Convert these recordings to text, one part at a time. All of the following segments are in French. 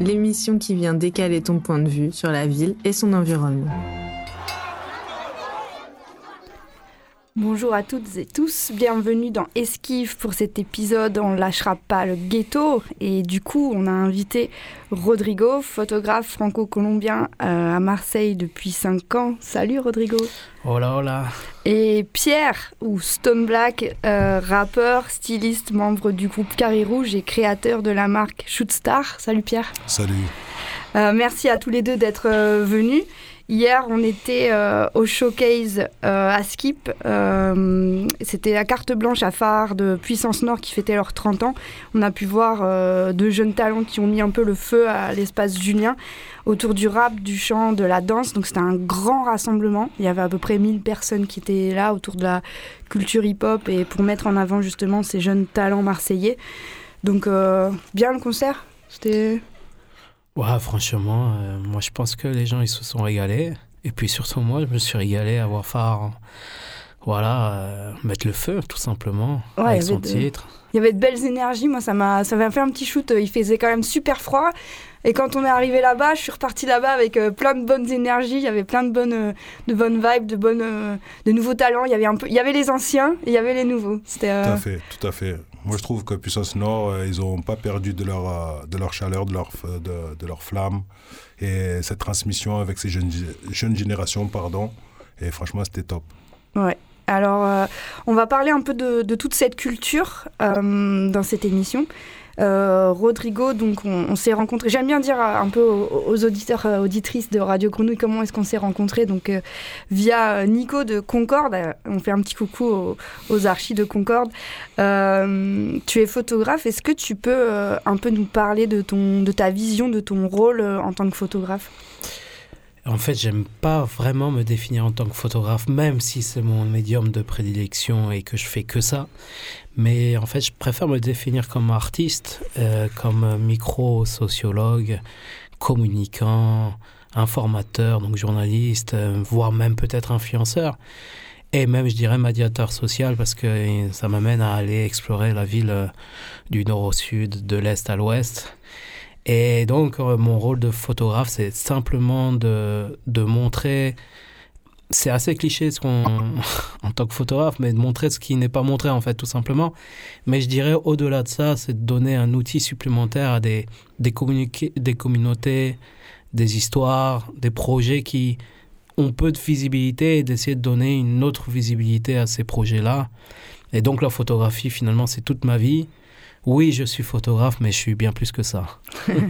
l'émission qui vient décaler ton point de vue sur la ville et son environnement. Bonjour à toutes et tous, bienvenue dans Esquive pour cet épisode On lâchera pas le ghetto et du coup on a invité Rodrigo, photographe franco-colombien euh, à Marseille depuis 5 ans. Salut Rodrigo Hola hola Et Pierre ou Stone Black, euh, rappeur, styliste, membre du groupe Carré Rouge et créateur de la marque Shootstar. Salut Pierre Salut euh, Merci à tous les deux d'être venus. Hier, on était euh, au showcase euh, à Skip. Euh, c'était la carte blanche à phare de Puissance Nord qui fêtait leurs 30 ans. On a pu voir deux jeunes talents qui ont mis un peu le feu à l'espace Julien autour du rap, du chant, de la danse. Donc c'était un grand rassemblement. Il y avait à peu près 1000 personnes qui étaient là autour de la culture hip-hop et pour mettre en avant justement ces jeunes talents marseillais. Donc bien le concert C'était Ouais, franchement, euh, moi je pense que les gens ils se sont régalés. Et puis surtout moi, je me suis régalé à voir Phare, voilà, euh, mettre le feu tout simplement avec son titre. Il y avait de belles énergies, moi ça m'a ça m'a fait un petit shoot, il faisait quand même super froid. Et quand on est arrivé là-bas, je suis reparti là-bas avec euh, plein de bonnes énergies, il y avait plein de bonnes, de bonnes vibes, de, bonnes, de nouveaux talents. Il y, avait un peu, il y avait les anciens et il y avait les nouveaux. Tout à fait, tout à fait. Moi, je trouve que Puissance Nord, euh, ils n'ont pas perdu de leur, euh, de leur chaleur, de leur, de, de, leur flamme. Et cette transmission avec ces jeunes, jeunes générations, pardon. Et franchement, c'était top. Ouais. Alors, euh, on va parler un peu de, de toute cette culture dans cette émission. Euh, Rodrigo, donc on, s'est rencontrés. J'aime bien dire un peu aux, auditeurs, euh, auditrices de Radio Grenouille comment est-ce qu'on s'est rencontrés. Donc euh, via Nico de Concorde, on fait un petit coucou aux, aux archis de Concorde. tu es photographe. Est-ce que tu peux un peu nous parler de ton, de ta vision, de ton rôle en tant que photographe? En fait, j'aime pas vraiment me définir en tant que photographe, même si c'est mon médium de prédilection et que je fais que ça. Mais en fait, je préfère me définir comme artiste, euh, comme micro-sociologue, communicant, informateur, donc journaliste, euh, voire même peut-être influenceur. Et même, je dirais, médiateur social, parce que ça m'amène à aller explorer la ville euh, du nord au sud, de l'est à l'ouest. Et donc, mon rôle de photographe, c'est simplement de, de montrer c'est assez cliché ce qu'on, en tant que photographe, mais de montrer ce qui n'est pas montré en fait, tout simplement. Mais je dirais au-delà de ça, c'est de donner un outil supplémentaire à des, des, des communautés, des histoires, des projets qui ont peu de visibilité et d'essayer de donner une autre visibilité à ces projets-là. Et donc la photographie, finalement, c'est toute ma vie. Oui, je suis photographe, mais je suis bien plus que ça.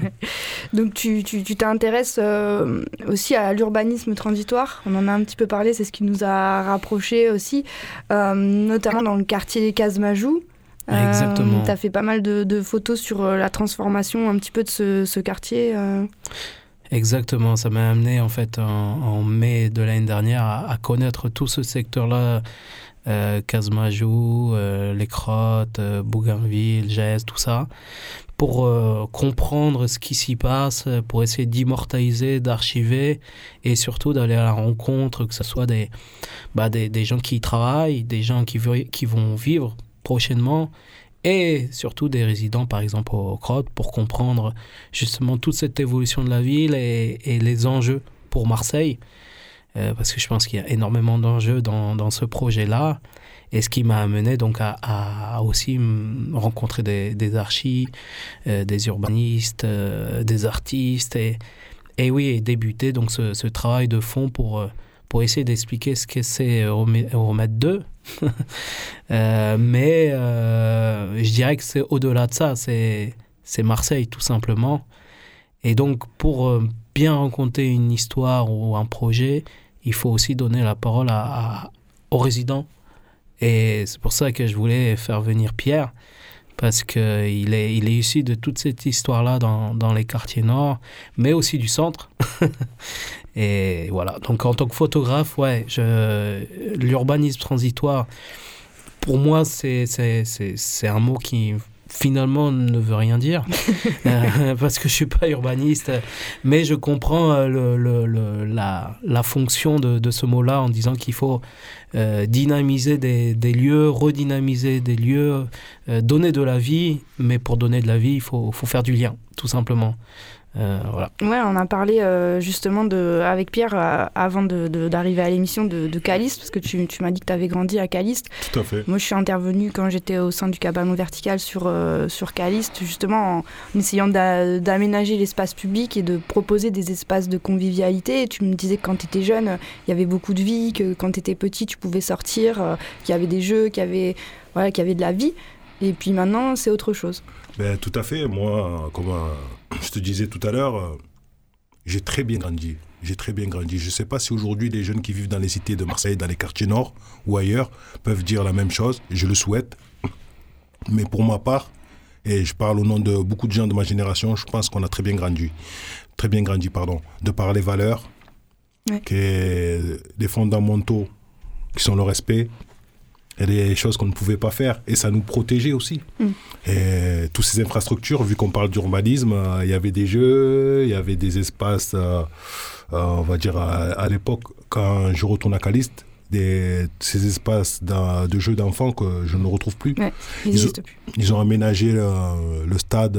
Donc tu t'intéresses tu, euh, aussi à l'urbanisme transitoire? On en a un petit peu parlé, c'est ce qui nous a rapprochés aussi, euh, notamment dans le quartier Casmajou. Euh, Exactement. tu as fait pas mal de, photos sur la transformation un petit peu de ce, quartier. Exactement, ça m'a amené en fait en, mai de l'année dernière à, connaître tout ce secteur-là euh, Casmajou, euh, Les Crottes, euh, Bougainville, Geste, tout ça, pour comprendre ce qui s'y passe, pour essayer d'immortaliser, d'archiver et surtout d'aller à la rencontre, que ce soit des, bah, des, gens qui y travaillent, des gens qui vont vivre prochainement et surtout des résidents, par exemple au Crottes, pour comprendre justement toute cette évolution de la ville et, les enjeux pour Marseille. Euh, parce que je pense qu'il y a énormément d'enjeux dans, dans, ce projet-là. Et ce qui m'a amené donc à, aussi rencontrer des, des archis, euh, des urbanistes, euh, des artistes, et, et oui, et débuter donc ce travail de fond pour, pour essayer d'expliquer ce que c'est Euromètre 2. mais je dirais que c'est au-delà de ça, c'est Marseille tout simplement. Et donc pour bien raconter une histoire ou un projet, il faut aussi donner la parole aux résidents. Et c'est pour ça que je voulais faire venir Pierre, parce qu'il est, issu de toute cette histoire-là dans, dans les quartiers nord, mais aussi du centre. et voilà, donc en tant que photographe, ouais, l'urbanisme transitoire, pour moi, c'est un mot qui finalement ne veut rien dire. Euh, parce que je suis pas urbaniste. Mais je comprends euh, le, le, la, la, fonction de, de ce mot-là en disant qu'il faut euh, dynamiser des, des, lieux redynamiser des lieux donner de la vie. Mais pour donner de la vie il faut, faut faire du lien tout simplement Euh, voilà. Ouais, on a parlé euh, justement de, avec Pierre euh, avant d'arriver de, d'arriver à l'émission de, de Caliste, parce que tu, tu m'as dit que tu avais grandi à Caliste. Tout à fait. Moi, je suis intervenue quand j'étais au sein du cabanon vertical sur, euh, sur Caliste, justement en, en essayant d'a- d'aménager l'espace public et de proposer des espaces de convivialité. Et tu me disais que quand tu étais jeune, il y avait beaucoup de vie, que quand tu étais petit, tu pouvais sortir, euh, qu'il y avait des jeux, qu'il y avait, voilà, qu'il y avait de la vie. Et puis maintenant, c'est autre chose. Ben, tout à fait. Moi, comme euh, je te disais tout à l'heure, euh, j'ai très bien grandi. J'ai très bien grandi. Je ne sais pas si aujourd'hui les jeunes qui vivent dans les cités de Marseille, dans les quartiers nord ou ailleurs, peuvent dire la même chose. Je le souhaite. Mais pour ma part, et je parle au nom de beaucoup de gens de ma génération, je pense qu'on a très bien grandi. Très bien grandi, pardon. De par les valeurs, Ouais. qui est des fondamentaux qui sont le respect, et des choses qu'on ne pouvait pas faire. Et ça nous protégeait aussi. Et toutes ces infrastructures, vu qu'on parle d'urbanisme, euh, il y avait des jeux, il y avait des espaces, euh, euh, on va dire, à, à l'époque, quand je retourne à Caliste, des, ces espaces de jeux d'enfants que je ne retrouve plus. Ouais, il Ils n'existe plus. Ils ont aménagé le, le stade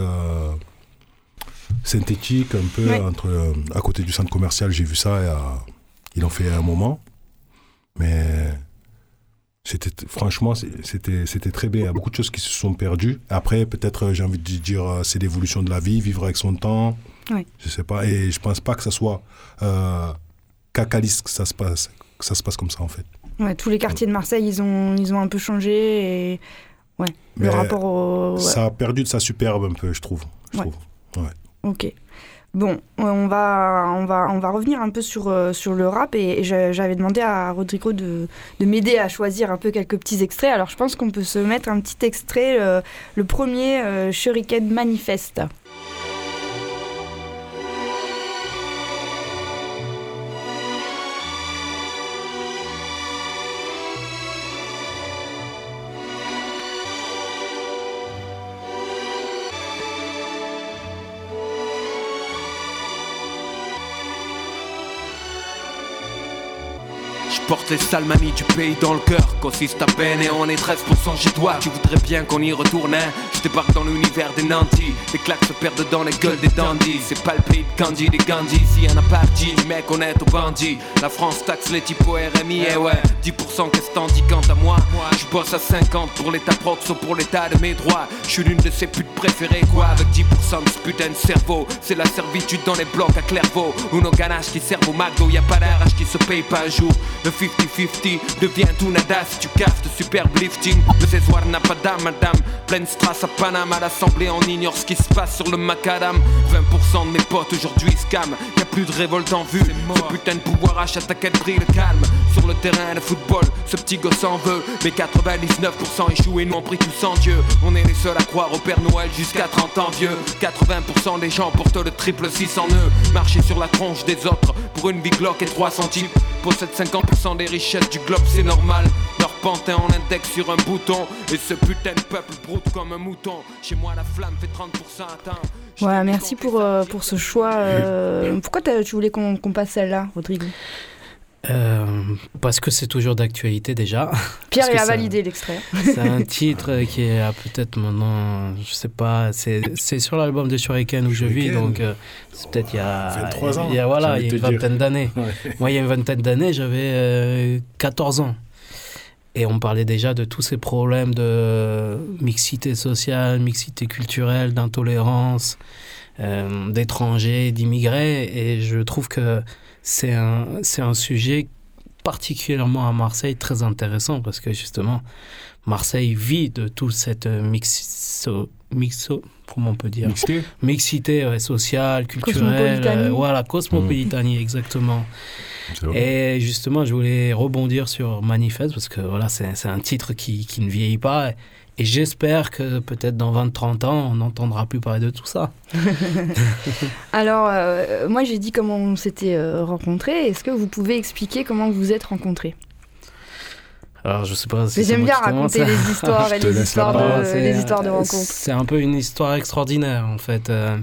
synthétique un peu Ouais. entre, à côté du centre commercial. J'ai vu ça, et, ils l'ont fait un moment. Mais c'était franchement, c'était c'était très bien. Il y a beaucoup de choses qui se sont perdues. Après, peut-être, euh, j'ai envie de dire, euh, c'est l'évolution de la vie, vivre avec son temps. Ouais. Je sais pas. Et je pense pas que ça soit euh, qu'à que ça se passe, que ça se passe comme ça en fait. Ouais, tous les quartiers de Marseille, ils ont, ils ont un peu changé. Et ouais, le rapport au. Ça a perdu de sa superbe un peu, je trouve. Je trouve. Ok. Bon, on va, on va, on va revenir un peu sur, euh, sur le rap et, et j'a- j'avais demandé à Rodrigo de, de m'aider à choisir un peu quelques petits extraits. Alors je pense qu'on peut se mettre un petit extrait, euh, le premier euh, Shuriken Manifeste. Les sales du pays dans le cœur. Consiste à peine et on est 13% chez toi. Tu voudrais bien qu'on y retourne hein. Je débarque dans l'univers des nantis. Les claques se perdent dans les gueules des dandys C'est pas le pays de Candy des Gandhi Si a parti mec honnête au bandit. La France taxe les typos RMI Et ouais. 10% qu'est-ce t'en dis quant à moi? Je bosse à 50 pour l'état proxo pour l'état de mes droits. Je suis l'une de ses putes préférées quoi Avec 10% de ce putain de cerveau? C'est la servitude dans les blocs à Clairvaux. Ou nos ganaches qui servent au McDo. Y a pas d'arrache qui se paye pas un jour. Le 50-50 devient tout nada si tu casses de superbe lifting. Le Césoir n'a pas d'âme madame. Pleine strass à Paname à l'assemblée on ignore ce qui se passe sur le macadam. 20% de mes potes aujourd'hui scam. Y a plus de révolte en vue. Ce putain de pouvoir achète à quel prix le calme? Sur le terrain de football ce petit gosse en veut. Mais 99% échouent et nous ont pris tous en Dieu. On est les seuls à croire au Père Noël jusqu'à 30 ans vieux. 80% des gens portent le triple 6 en eux. Marcher sur la tronche des autres pour une big Glock et 300 types Possède 50% des richesses du globe c'est normal. Leur pantin en index sur un bouton. Et ce putain de peuple broute comme un mouton. Chez moi la flamme fait 30% atteint. Ouais, merci pour, euh, pour ce choix. euh, Pourquoi tu voulais qu'on qu'on passe celle-là, Rodrigo? Euh, parce que c'est toujours d'actualité déjà. Pierre, Parce il que a validé l'extrait. C'est un titre qui est peut-être maintenant, je sais pas, c'est c'est sur l'album de Shuriken où je vis, donc euh, c'est peut-être il y a 23 ans, Il y a, voilà, il y a une vingtaine d'années. Ouais. Moi, il y a une vingtaine d'années, j'avais euh, 14 ans. Et on parlait déjà de tous ces problèmes de mixité sociale, mixité culturelle, d'intolérance, euh, d'étrangers, d'immigrés. Et je trouve que c'est un, c'est un sujet particulièrement à Marseille très intéressant parce que justement, Marseille vit de toute cette mixo, mixo, comment on peut dire? Mixité ouais, sociale, culturelle. Cosmopolitanie. euh, voilà, cosmopolitanie, exactement. C'est vrai. Et justement, je voulais rebondir sur Manifeste parce que voilà, c'est c'est un titre qui, qui ne vieillit pas. Et j'espère que peut-être dans 20-30 ans, on n'entendra plus parler de tout ça. Alors, euh, moi j'ai dit comment on s'était euh, rencontrés. Est-ce que vous pouvez expliquer comment vous vous êtes rencontrés? Alors, je sais pas si J'aime bien commence. raconter les histoires et les histoires, de, C'est- les histoires de euh, rencontres. C'est un peu une histoire extraordinaire en fait. Euh,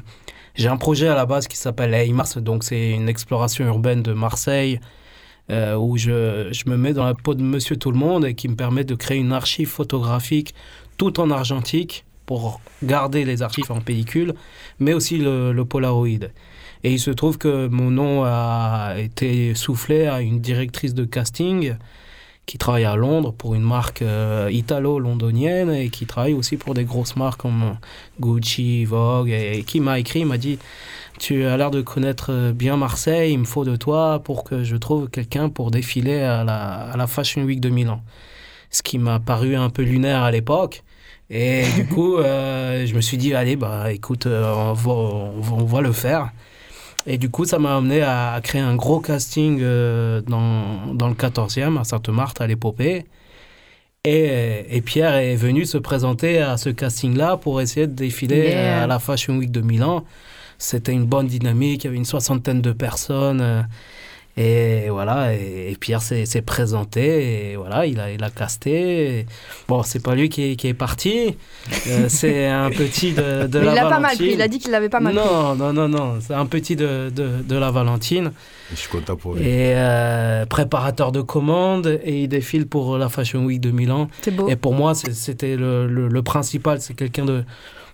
J'ai un projet à la base qui s'appelle Hey Mars, donc c'est une exploration urbaine de Marseille euh, où je, je me mets dans la peau de Monsieur Tout le Monde et qui me permet de créer une archive photographique tout en argentique pour garder les archives en pellicule, mais aussi le, le Polaroid. Et il se trouve que mon nom a été soufflé à une directrice de casting qui travaille à Londres pour une marque euh, italo-londonienne et qui travaille aussi pour des grosses marques comme Gucci, Vogue, et, qui m'a écrit, m'a dit tu as l'air de connaître bien Marseille, il me faut de toi pour que je trouve quelqu'un pour défiler à la, Fashion Week de Milan. Ce qui m'a paru un peu lunaire à l'époque. Et du coup, euh, je me suis dit, allez, bah écoute, euh, on, va, on va le faire. Et du coup, ça m'a amené à créer un gros casting euh, dans, dans le 14e, à Sainte-Marthe, à l'épopée. Et, et, Pierre est venu se présenter à ce casting-là pour essayer de défiler Yeah. à la Fashion Week de Milan. C'était une bonne dynamique, il y avait une soixantaine de personnes. Et voilà, et, et Pierre s'est présenté, et voilà, il a, il a casté. Et Bon, c'est pas lui qui est, qui est parti, euh, c'est un petit de, de Mais la il l'a pas mal Valentine. pris. Il a dit qu'il l'avait pas mal pris. Non, non, non, non, c'est un petit de, de, de la Valentine. Je suis content pour lui. Et euh, préparateur de commandes, et il défile pour la Fashion Week de Milan. C'est beau. Et pour moi, c'était le, le, le principal, c'est quelqu'un de,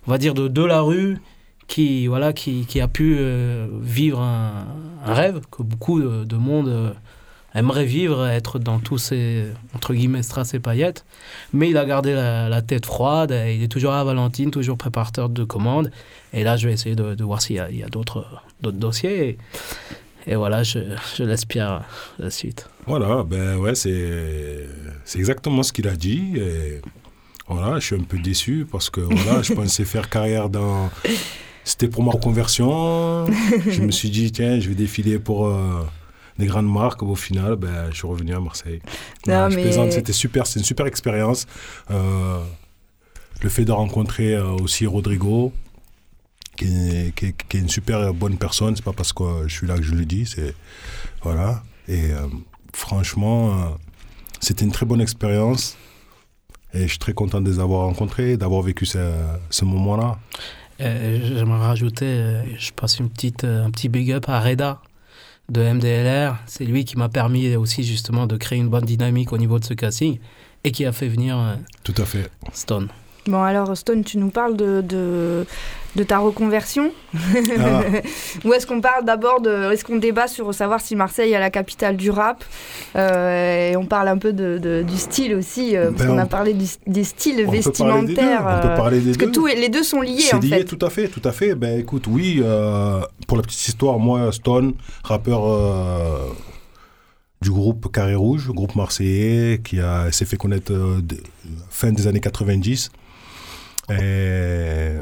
on va dire, de, de la rue qui, voilà, qui, qui a pu euh, vivre un, un rêve que beaucoup de, de monde euh, aimerait vivre, être dans tous ces, entre guillemets, strass et paillettes. Mais il a gardé la, la tête froide, et il est toujours à Valentine, toujours préparateur de commandes. Et là, je vais essayer de, de voir s'il y a, il y a d'autres d'autres dossiers. Et, et voilà, je, je laisse Pierre la suite. Voilà, ben ouais, c'est c'est exactement ce qu'il a dit. Et voilà, je suis un peu déçu parce que voilà, je pensais faire carrière dans. C'était pour ma reconversion. je me suis dit, tiens, je vais défiler pour euh, des grandes marques. Au final, ben, je suis revenu à Marseille. Non, Je mais- plaisante, c'était super, c'est une super expérience. Euh, le fait de rencontrer euh, aussi Rodrigo, qui est, qui est- qui est une super bonne personne, c'est pas parce que je suis là que je le dis, c'est voilà. Et euh, franchement, euh, c'était une très bonne expérience. Et je suis très content de les avoir rencontrés, d'avoir vécu ce, ce moment-là. Euh, J'aimerais rajouter, euh, je passe une petite, euh, un petit big up à Reda de MDLR. C'est lui qui m'a permis aussi justement de créer une bonne dynamique au niveau de ce casting et qui a fait venir Tout à fait. Stone. Bon, alors, Stone, tu nous parles de, de, de ta reconversion Ah. Ou est-ce qu'on parle d'abord de. Est-ce qu'on débat sur savoir si Marseille est la capitale du rap Euh, Et on parle un peu de, de- du style aussi, euh, parce Ben, qu'on on- a parlé du- des styles On peut des deux. vestimentaires. On peut euh, parler des parce que deux. tous- les deux sont liés, en lié, fait. tout à fait, tout à fait. Ben écoute, oui, euh, pour la petite histoire, moi, Stone, rappeur euh, du groupe Carré Rouge, groupe marseillais, qui s'est fait connaître euh, de- fin des années 90. Et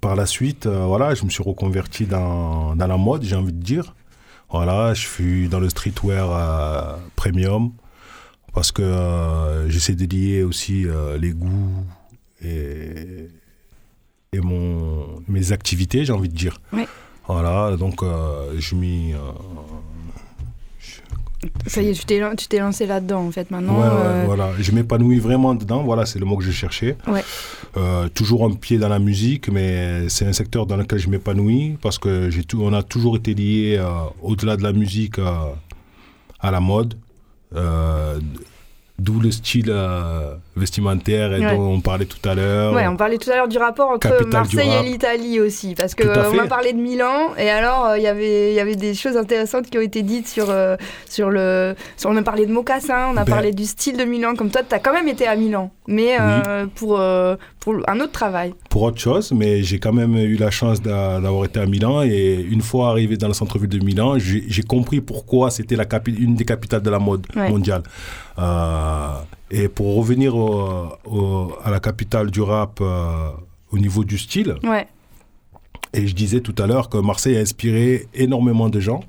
par la suite, euh, voilà, je me suis reconverti dans, dans la mode, j'ai envie de dire. Voilà, je suis dans le streetwear euh, premium parce que euh, j'essaie de lier aussi les goûts et, et mon, mes activités, j'ai envie de dire. Ouais. Voilà, donc je m'y. Ça y est, tu t'es lancé là-dedans, en fait, maintenant. ouais, euh, voilà. Je m'épanouis vraiment dedans, voilà, c'est le mot que je cherchais. Ouais. Euh, toujours un pied dans la musique, mais c'est un secteur dans lequel je m'épanouis parce que tout, on a toujours été lié euh, au-delà de la musique euh, à la mode. D'où le style vestimentaire et Ouais. dont on parlait tout à l'heure. Ouais, on parlait tout à l'heure du rapport entre Capitale Marseille et l'Italie aussi, parce à euh, a parlé de Milan et alors euh, il y avait y avait des choses intéressantes qui ont été dites sur euh, sur le sur, on a parlé de mocassins, on a Ben. parlé du style de Milan, comme toi tu as quand même été à Milan, mais euh, pour euh, pour un autre travail. pour autre chose, mais j'ai quand même eu la chance d'a- d'avoir été à Milan. Et une fois arrivé dans le centre-ville de Milan, j'ai compris pourquoi c'était une des capitales de la mode Ouais. mondiale. Euh, et pour revenir au- au- à la capitale du rap euh, au niveau du style, Ouais. et je disais tout à l'heure que Marseille a inspiré énormément de gens,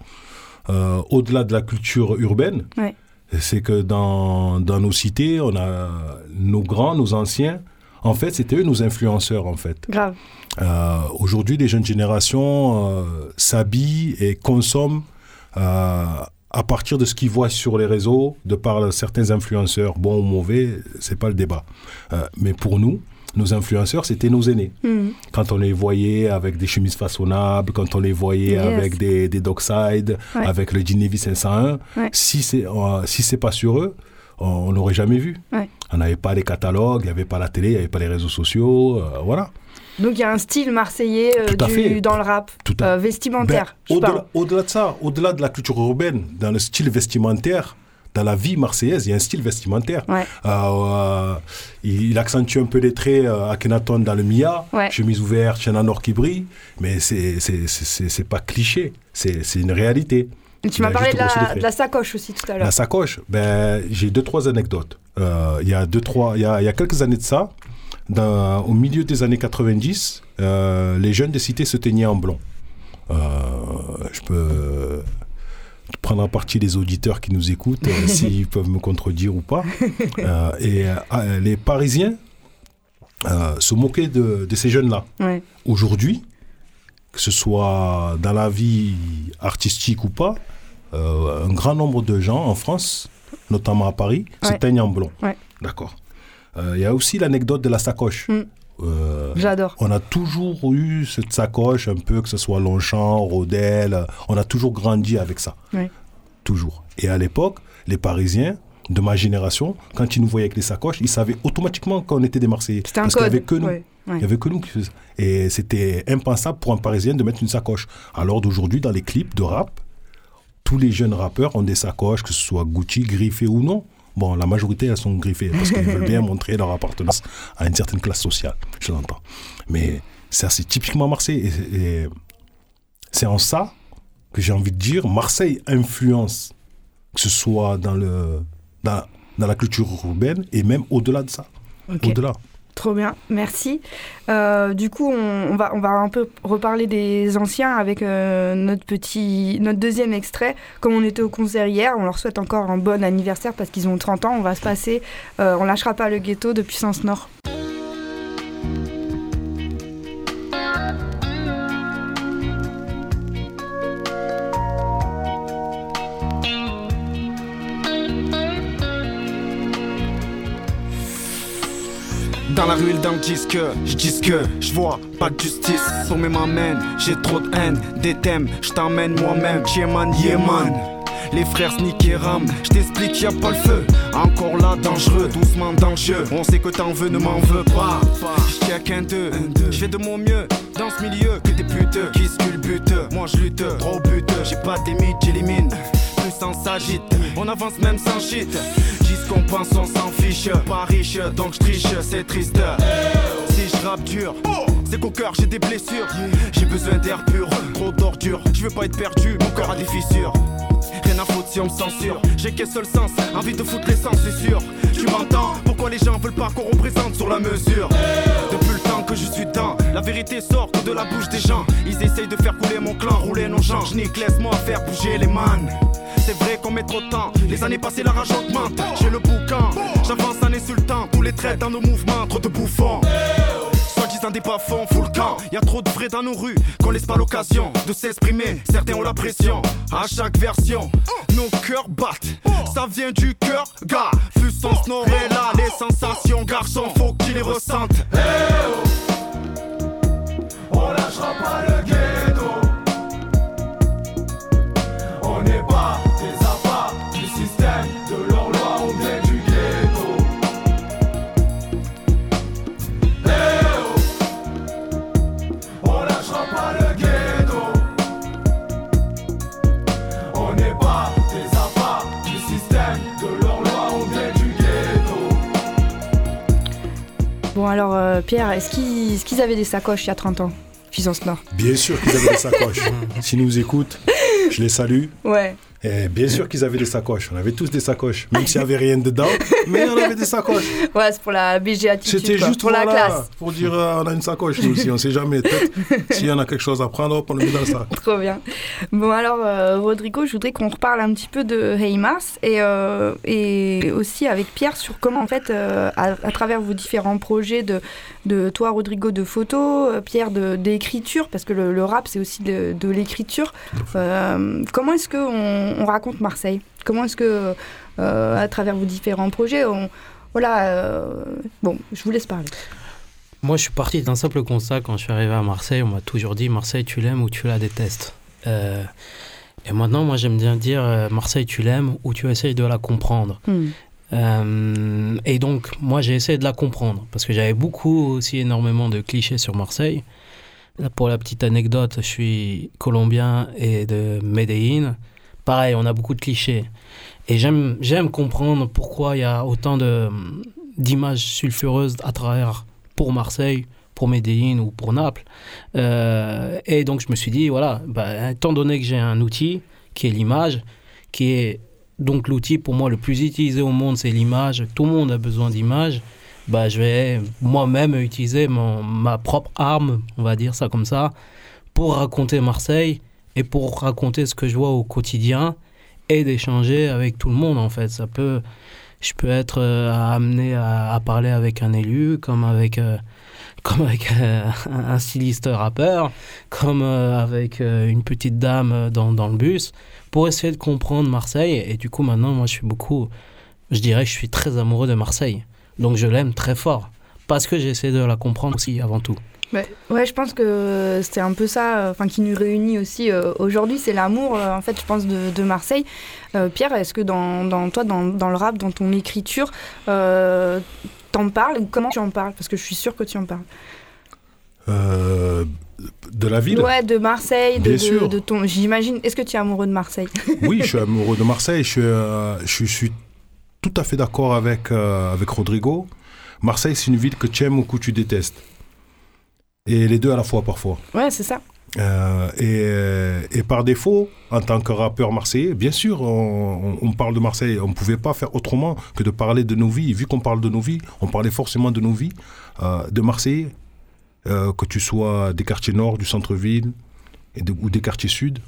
euh, au-delà de la culture urbaine. Ouais. C'est que dans, dans nos cités, on a nos grands, nos anciens. En fait, c'était eux nos influenceurs, en fait. Grave. Euh, Aujourd'hui, les jeunes générations s'habillent et consomment euh, à partir de ce qu'ils voient sur les réseaux, de par certains influenceurs, bons ou mauvais, c'est pas le débat. Euh, mais pour nous, nos influenceurs, c'était nos aînés. Mhm. Quand on les voyait avec des chemises façonnables, quand on les voyait Yes. avec des, des Dockside, Ouais. avec le Genevieve 501, Ouais. si c'est euh, si c'est pas sur eux, on n'aurait jamais vu. Ouais. On n'avait pas les catalogues, il n'y avait pas la télé, il n'y avait pas les réseaux sociaux, euh, voilà. Donc il y a un style marseillais euh, du- dans le rap, euh, vestimentaire. Ben, au-delà, au-delà de ça, au-delà de la culture urbaine, dans le style vestimentaire, dans la vie marseillaise, il y a un style vestimentaire. Ouais. Euh, il, il accentue un peu les traits euh, dans le Mia, Ouais. chemise ouverte, chaîne en or qui brille, mais c'est, c'est, c'est, c'est- c'est pas cliché, c'est, une réalité. Et tu il m'as parlé de la, traits. de la sacoche aussi tout à l'heure. La sacoche, ben, j'ai deux, trois anecdotes. Euh, Il y, a deux, trois, il y, a, il y a quelques années de ça, dans- au milieu des années 90, euh, les jeunes des cités se teignaient en blond. Euh, je peux prendre en partie les auditeurs qui nous écoutent, euh, s'ils peuvent me contredire ou pas. Euh, et euh, les Parisiens euh, se moquaient de, de ces jeunes-là. Ouais. Aujourd'hui, que ce soit dans la vie artistique ou pas, euh, un grand nombre de gens en France, notamment à Paris, se teignent en blond. Ouais. D'accord. Euh, Il y a aussi l'anecdote de la sacoche. Mm. Euh, J'adore. on a toujours eu cette sacoche, un peu, que ce soit Longchamp, Rodel, euh, on a toujours grandi avec ça. Toujours. Et à l'époque, les Parisiens de ma génération, quand ils nous voyaient avec les sacoches, ils savaient automatiquement qu'on était des Marseillais. C'était un Parce qu'il n'y avait que nous. Il n'y avait que nous qui faisions ça. Et c'était impensable pour un Parisien de mettre une sacoche. Alors d'aujourd'hui, dans les clips de rap, tous les jeunes rappeurs ont des sacoches, que ce soit Gucci, griffées ou non. Bon, la majorité, elles sont griffées parce qu'ils veulent bien montrer leur appartenance à une certaine classe sociale. Je l'entends. Mais ça, c'est typiquement Marseille. Et, et c'est en ça que j'ai envie de dire Marseille influence, que ce soit dans, le, dans, dans la culture urbaine et même au-delà de ça. Au-delà. Trop bien, merci. Euh, du coup, on, va un peu reparler des anciens avec euh, notre, petit, notre deuxième extrait. Comme on était au concert hier, on leur souhaite encore un bon anniversaire parce qu'ils ont 30 ans. On va se passer euh, On lâchera pas le ghetto de Puissance Nord. La rue, dans le disque, je dis que je vois pas de justice. Sommet m'amène, j'ai trop de haine, des thèmes, je t'emmène moi-même. Yeman, Yeman. Les frères Sneak et Ram, je t'explique, y a pas le feu. Encore là, dangereux, doucement jeu. On sait que t'en veux, ne m'en veux pas. Je tiens qu'un deux, je fais de mon mieux dans ce milieu que des putes qui sculptent. Moi je lutte, trop but, j'ai pas des mythes, j'élimine. Puissance s'agite, on avance même sans shit. Dis ce qu'on pense, on s'en fiche. Pas riche, donc je triche, c'est triste. Si je rappe dur, c'est qu'au cœur j'ai des blessures. J'ai besoin d'air pur, trop d'ordures. Je veux pas être perdu, mon cœur a des fissures. Rien à foutre si on me censure. J'ai qu'un seul sens, envie de foutre l'essence, c'est sûr. Tu m'entends? Pourquoi les gens veulent pas qu'on représente sur la mesure? Depuis le temps que je suis dedans, la vérité sort de la bouche des gens. Ils essayent de faire couler mon clan, rouler nos gens. Je nique, laisse-moi faire bouger les man. C'est vrai qu'on met trop de temps, les années passées la rage augmente. J'ai le boucan, j'avance en insultant tous les traits dans nos mouvements, trop de bouffons. Soi-disant des bas-fonds, full camp. Y a trop de vrais dans nos rues qu'on laisse pas l'occasion de s'exprimer. Certains ont la pression. À chaque version, nos cœurs battent. Ça vient du cœur, gars. Puissance nord est là, les sensations, garçon, faut qu'ils les ressentent. On lâchera pas le ghetto. Pierre, est-ce qu'ils est-ce qu'ils avaient des sacoches il y a 30 ans Puissance Nord. Bien sûr qu'ils avaient des sacoches. S'ils nous écoutent, je les salue. Ouais. Et bien sûr qu'ils avaient des sacoches. On avait tous des sacoches. Même s'il n'y avait rien dedans, mais on avait des sacoches. Ouais, c'est pour la BG attitude. C'était juste pour la classe. pour dire euh, on a une sacoche nous aussi. On sait jamais. Peut-être s'il y en a quelque chose à prendre, hop, on le met dans sac. Trop bien. Bon, alors, euh, Rodrigo, je voudrais qu'on reparle un petit peu de Hey Mars et, euh, et aussi avec Pierre sur comment, en fait, à, à travers vos différents projets de, de toi, Rodrigo, de photos, Pierre, d'écriture, parce que le, le rap, c'est aussi de, de l'écriture. Comment est-ce qu'on on raconte Marseille Comment est-ce que, euh, à travers vos différents projets, on. Voilà, euh, bon, je vous laisse parler. Moi, je suis parti d'un simple constat quand je suis arrivé à Marseille. On m'a toujours dit Marseille, tu l'aimes ou tu la détestes. Euh, et maintenant, moi, j'aime bien dire Marseille, tu l'aimes ou tu essayes de la comprendre. Hmm. Euh, et donc, moi, j'ai essayé de la comprendre parce que j'avais beaucoup aussi énormément de clichés sur Marseille. Là, pour la petite anecdote, je suis colombien et de Medellín. Pareil, on a beaucoup de clichés. Et j'aime, j'aime comprendre pourquoi il y a autant de, d'images sulfureuses à travers pour Marseille, pour Medellín ou pour Naples. Euh, et donc, je me suis dit, voilà, bah, étant donné que j'ai un outil qui est l'image, qui est donc l'outil pour moi le plus utilisé au monde, c'est l'image. Tout le monde a besoin d'images. Bah, je vais moi-même utiliser mon, ma propre arme, on va dire ça comme ça, pour raconter Marseille et pour raconter ce que je vois au quotidien et d'échanger avec tout le monde en fait. Ça peut, je peux être euh, amené à, parler avec un élu, comme avec, euh, comme avec euh, un styliste rappeur, comme avec une petite dame dans, dans, le bus, pour essayer de comprendre Marseille. Et du coup, maintenant, moi, je suis beaucoup, je dirais que je suis très amoureux de Marseille. Donc, je l'aime très fort, parce que j'essaie de la comprendre aussi, avant tout. Ouais, ouais, je pense que c'est un peu ça enfin, qui nous réunit aussi euh, aujourd'hui, c'est l'amour, euh, en fait, je pense, de, de Marseille. Euh, Pierre, est-ce que dans, dans toi, dans, dans, le rap, dans ton écriture, t'en parles? Comment tu en parles? Parce que je suis sûre que tu en parles. de la ville? Ouais, de Marseille, de, Bien sûr. de, de ton... J'imagine, est-ce que tu es amoureux de Marseille? Oui, je suis amoureux de Marseille, je, je, je suis tout à fait d'accord avec, avec Rodrigo. Marseille, c'est une ville que tu aimes ou que tu détestes et les deux à la fois parfois. Ouais, c'est ça. Euh, et, et, par défaut, en tant que rappeur marseillais, bien sûr, on, on parle de Marseille. On ne pouvait pas faire autrement que de parler de nos vies. Vu qu'on parle de nos vies, on parlait forcément de nos vies, euh, de Marseille, euh, que tu sois des quartiers nord, du centre-ville, de, ou des quartiers sud,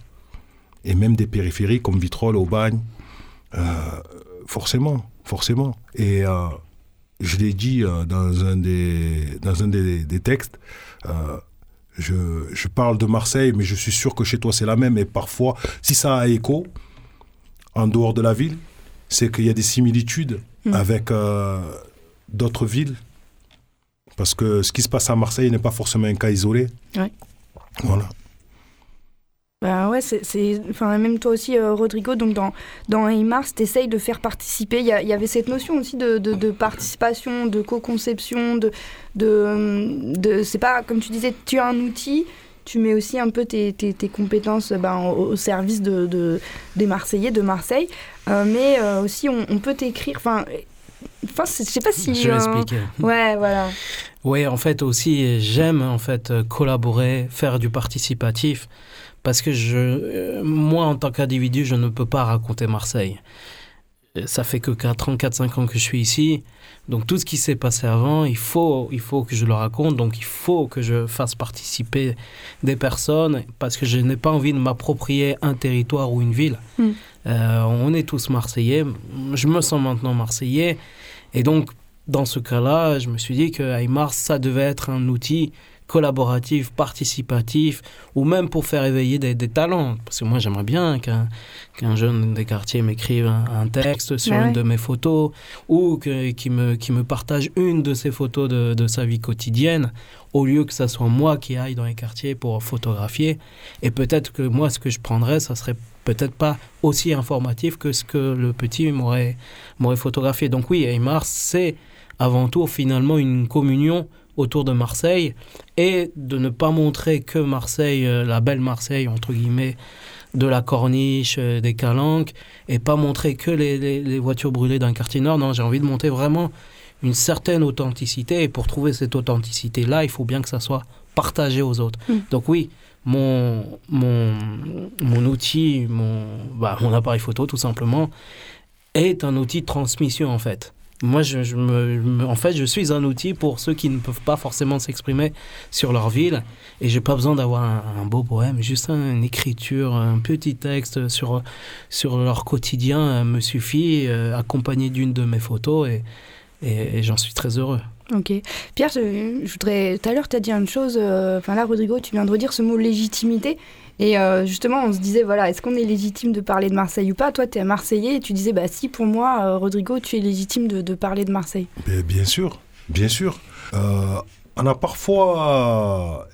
et même des périphéries comme Vitrolles, Aubagne. forcément, forcément. Et je l'ai dit dans un des, dans un des, des textes, euh, je, je, parle de Marseille, mais je suis sûr que chez toi c'est la même. Et parfois, si ça a écho en dehors de la ville, c'est qu'il y a des similitudes mmh. avec euh, d'autres villes. Parce que ce qui se passe à Marseille n'est pas forcément un cas isolé. Ouais. Voilà. Bah ouais, c'est, enfin, même toi aussi, euh, Rodrigo, donc dans, dans Mars, tu essayes de faire participer. Il y, y, avait cette notion aussi de, de, de participation, de co-conception, de, de, de c'est pas, comme tu disais, tu as un outil, tu mets aussi un peu tes, tes, tes compétences ben, au, au, service de, de, des Marseillais, de Marseille. Euh, mais euh, aussi, on, on peut t'écrire. Enfin, Enfin, je sais pas si. Je vais euh... Ouais, voilà. Oui, en fait aussi, j'aime en fait collaborer, faire du participatif, parce que je, moi, en tant qu'individu, je ne peux pas raconter Marseille. Ça fait que 4 ans, 4-5 ans que je suis ici. Donc tout ce qui s'est passé avant, il faut, il faut que je le raconte. Donc il faut que je fasse participer des personnes parce que je n'ai pas envie de m'approprier un territoire ou une ville. Mm. Euh, on est tous Marseillais. Je me sens maintenant Marseillais. Et donc dans ce cas-là, je me suis dit que Aymar, ça devait être un outil collaboratif, participatif, ou même pour faire éveiller des, des talents. Parce que moi, j'aimerais bien qu'un qu jeune des quartiers m'écrive un, un, texte sur une de mes photos, ou qu'il qui me, me partage une de ses photos de, de sa vie quotidienne, au lieu que ce soit moi qui aille dans les quartiers pour photographier. Et peut-être que moi, ce que je prendrais, ça serait peut-être pas aussi informatif que ce que le petit m'aurait photographié. Donc oui, Aymar, c'est avant tout finalement une communion autour de Marseille et de ne pas montrer que Marseille, euh, la belle Marseille, entre guillemets, de la corniche, euh, des calanques, et pas montrer que les, les, les voitures brûlées d'un quartier nord. Non, j'ai envie de montrer vraiment une certaine authenticité, et pour trouver cette authenticité-là, il faut bien que ça soit partagé aux autres. Mm. Donc oui, mon, mon, mon outil, mon, bah, mon appareil photo, tout simplement, est un outil de transmission, en fait. Moi, je, me, en fait, je suis un outil pour ceux qui ne peuvent pas forcément s'exprimer sur leur ville. Et j'ai pas besoin d'avoir un, beau poème, juste un, une écriture, un petit texte sur, sur leur quotidien euh, me suffit, euh, accompagné d'une de mes photos. Et, j'en suis très heureux. Ok. Pierre, je, voudrais. Tout à l'heure, tu as dit une chose. Enfin, euh, là, Rodrigo, tu viens de redire ce mot légitimité. Et euh, justement, on se disait, voilà, est-ce qu'on est légitime de parler de Marseille ou pas? Toi, tu es Marseillais et tu disais, bah si, pour moi, euh, Rodrigo, tu es légitime de, parler de Marseille. Bien sûr, bien sûr. Euh, on a parfois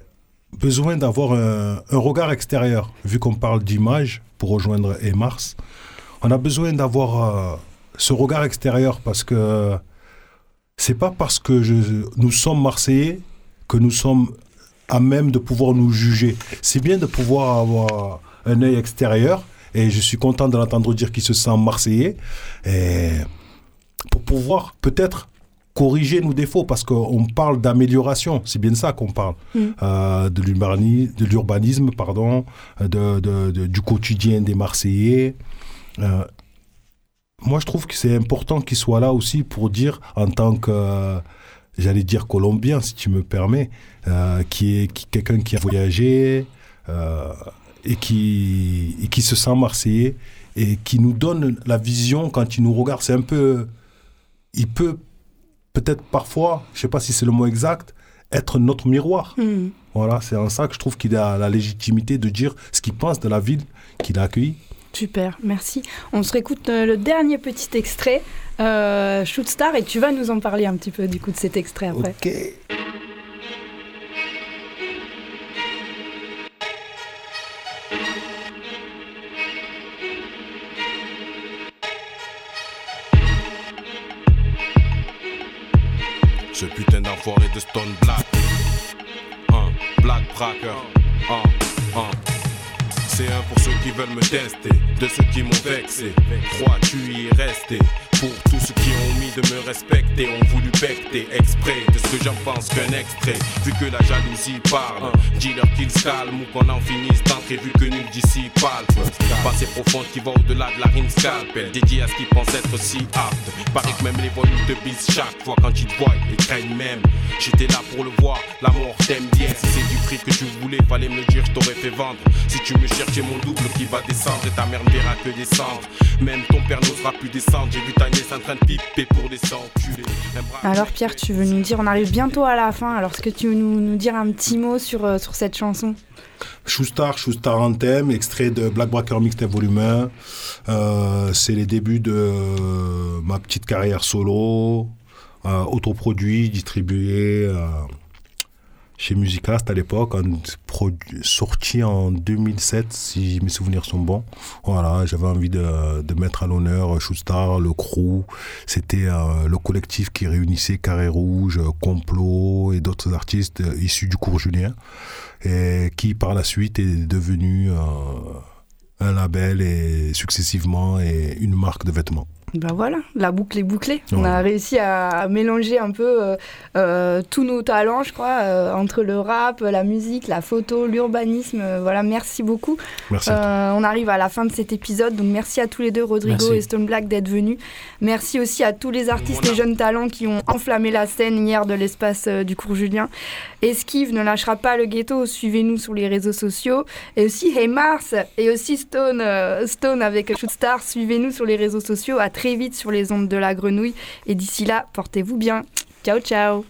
besoin d'avoir un, regard extérieur, vu qu'on parle d'image pour rejoindre Mars. On a besoin d'avoir ce regard extérieur parce que c'est pas parce que nous sommes Marseillais que nous sommes à même de pouvoir nous juger. C'est bien de pouvoir avoir un œil extérieur et je suis content de l'entendre dire qu'il se sent Marseillais et pour pouvoir peut-être corriger nos défauts parce qu'on parle d'amélioration, c'est bien ça qu'on parle, Mm. Euh, de l'urbani- de l'urbanisme, pardon, de, de- de- du quotidien des Marseillais. Euh, moi, je trouve que c'est important qu'il soit là aussi pour dire, en tant que, j'allais dire colombien, si tu me permets, euh, qui est qui- quelqu'un qui a voyagé euh, et, qui, et qui se sent marseillais et qui nous donne la vision quand il nous regarde. C'est un peu. Il peut peut-être parfois, je sais pas si c'est le mot exact, être notre miroir. Hmm. Voilà, c'est en ça que je trouve qu'il a la légitimité de dire ce qu'il pense de la ville qu'il a accueillie. Super, merci. On se réécoute euh, le dernier petit extrait, euh, Shoot Star, et tu vas nous en parler un petit peu du coup de cet extrait après. Ok. Ce putain d'enfoiré de Stone Black. Un Black Bracker. Un, un. C'est un pour ceux qui veulent me tester, vexé. Crois-tu y rester de me respecter, ont voulu becter exprès de ce que j'en pense qu'un extrait. Vu que la jalousie parle, dis-leur qu'ils se calment ou qu'on en finisse d'entrer, vu que nul d'ici palpe. Passé profonde qui va au-delà de la rime scalpel, dédié à ce qui pense être si apte. Paraît que même les volumes de bis chaque fois quand ils te voient, ils craignent même. J'étais là pour le voir, la mort t'aime bien. Si c'est du prix que tu voulais, fallait me le dire, je t'aurais fait vendre. Si tu me cherches, j'ai mon double qui va descendre et ta mère ne verra que descendre. Même ton père n'osera plus descendre. J'ai vu ta nièce en train de piper pour Alors Pierre, tu veux nous dire, on arrive bientôt à la fin, alors est-ce que tu veux nous, nous dire un petit mot sur, euh, sur cette chanson? Shoestar, Shoestar Anthem, extrait de Black Bracker Mixtape Volume 1. Euh, c'est les débuts de euh, ma petite carrière solo, euh, autoproduit, distribué euh, chez Musicast à l'époque, sorti en 2007 si mes souvenirs sont bons. J'avais envie de, mettre à l'honneur Shoestar, le crew. C'était euh, le collectif qui réunissait Carré Rouge, Complot et d'autres artistes euh, issus du cours Julien et qui par la suite est devenu euh, un label et successivement une marque de vêtements. Ben voilà, la boucle est bouclée. On a réussi à mélanger un peu euh, euh, tous nos talents, je crois, euh, entre le rap, la musique, la photo, l'urbanisme. Euh, voilà, merci beaucoup. Merci. Euh, on arrive à la fin de cet épisode, donc merci à tous les deux, Rodrigo Merci. et Stone Black, d'être venus. Merci aussi à tous les artistes et jeunes talents qui ont enflammé la scène hier de l'espace euh, du cours Julien. Esquive ne lâchera pas le ghetto, suivez-nous sur les réseaux sociaux. Et aussi Hey Mars et aussi Stone, euh, Stone avec Shootstar, suivez-nous sur les réseaux sociaux. À très vite sur les ondes de la grenouille. Et d'ici là, portez-vous bien. Ciao, ciao.